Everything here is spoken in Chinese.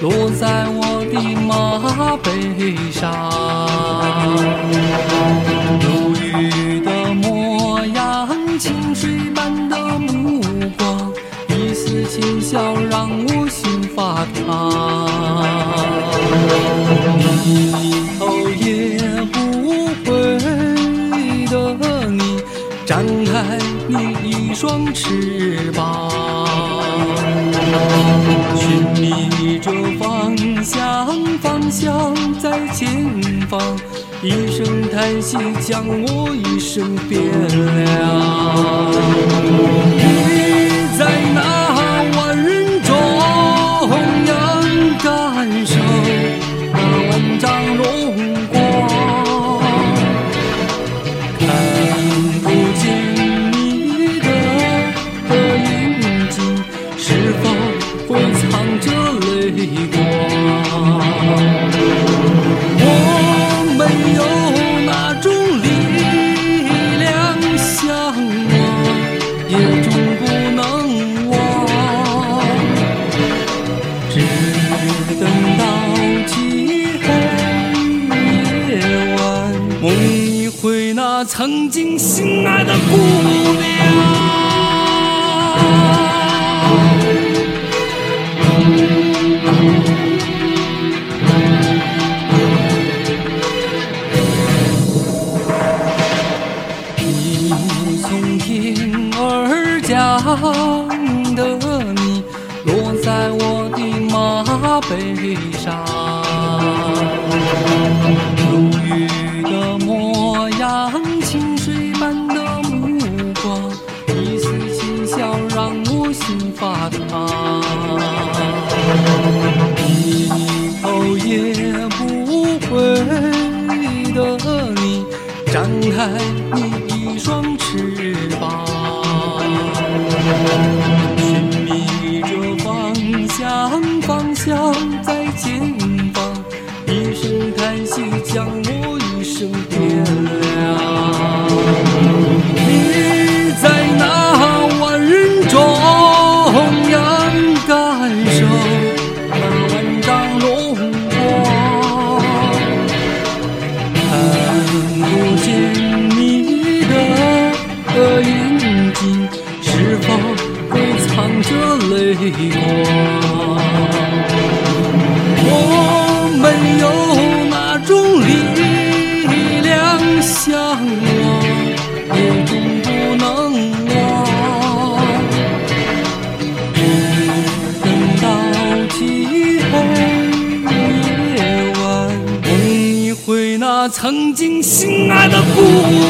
落在我的马背上。如玉的模样，清水般的目光，一丝浅笑让我心发烫。低头也不回的你，展开你一双翅膀，逆着方向，方向在前方。一声叹息，将我一生变凉。终不能忘。只等到漆黑夜晚，梦一回那曾经心爱的姑娘。你从天而想的你，落在我的马背上。在前方。一声叹息，将我一生点亮。你在那万人中央感受那万丈荣光，看不见你的眼睛，是否会藏着泪光？曾经心爱的姑娘。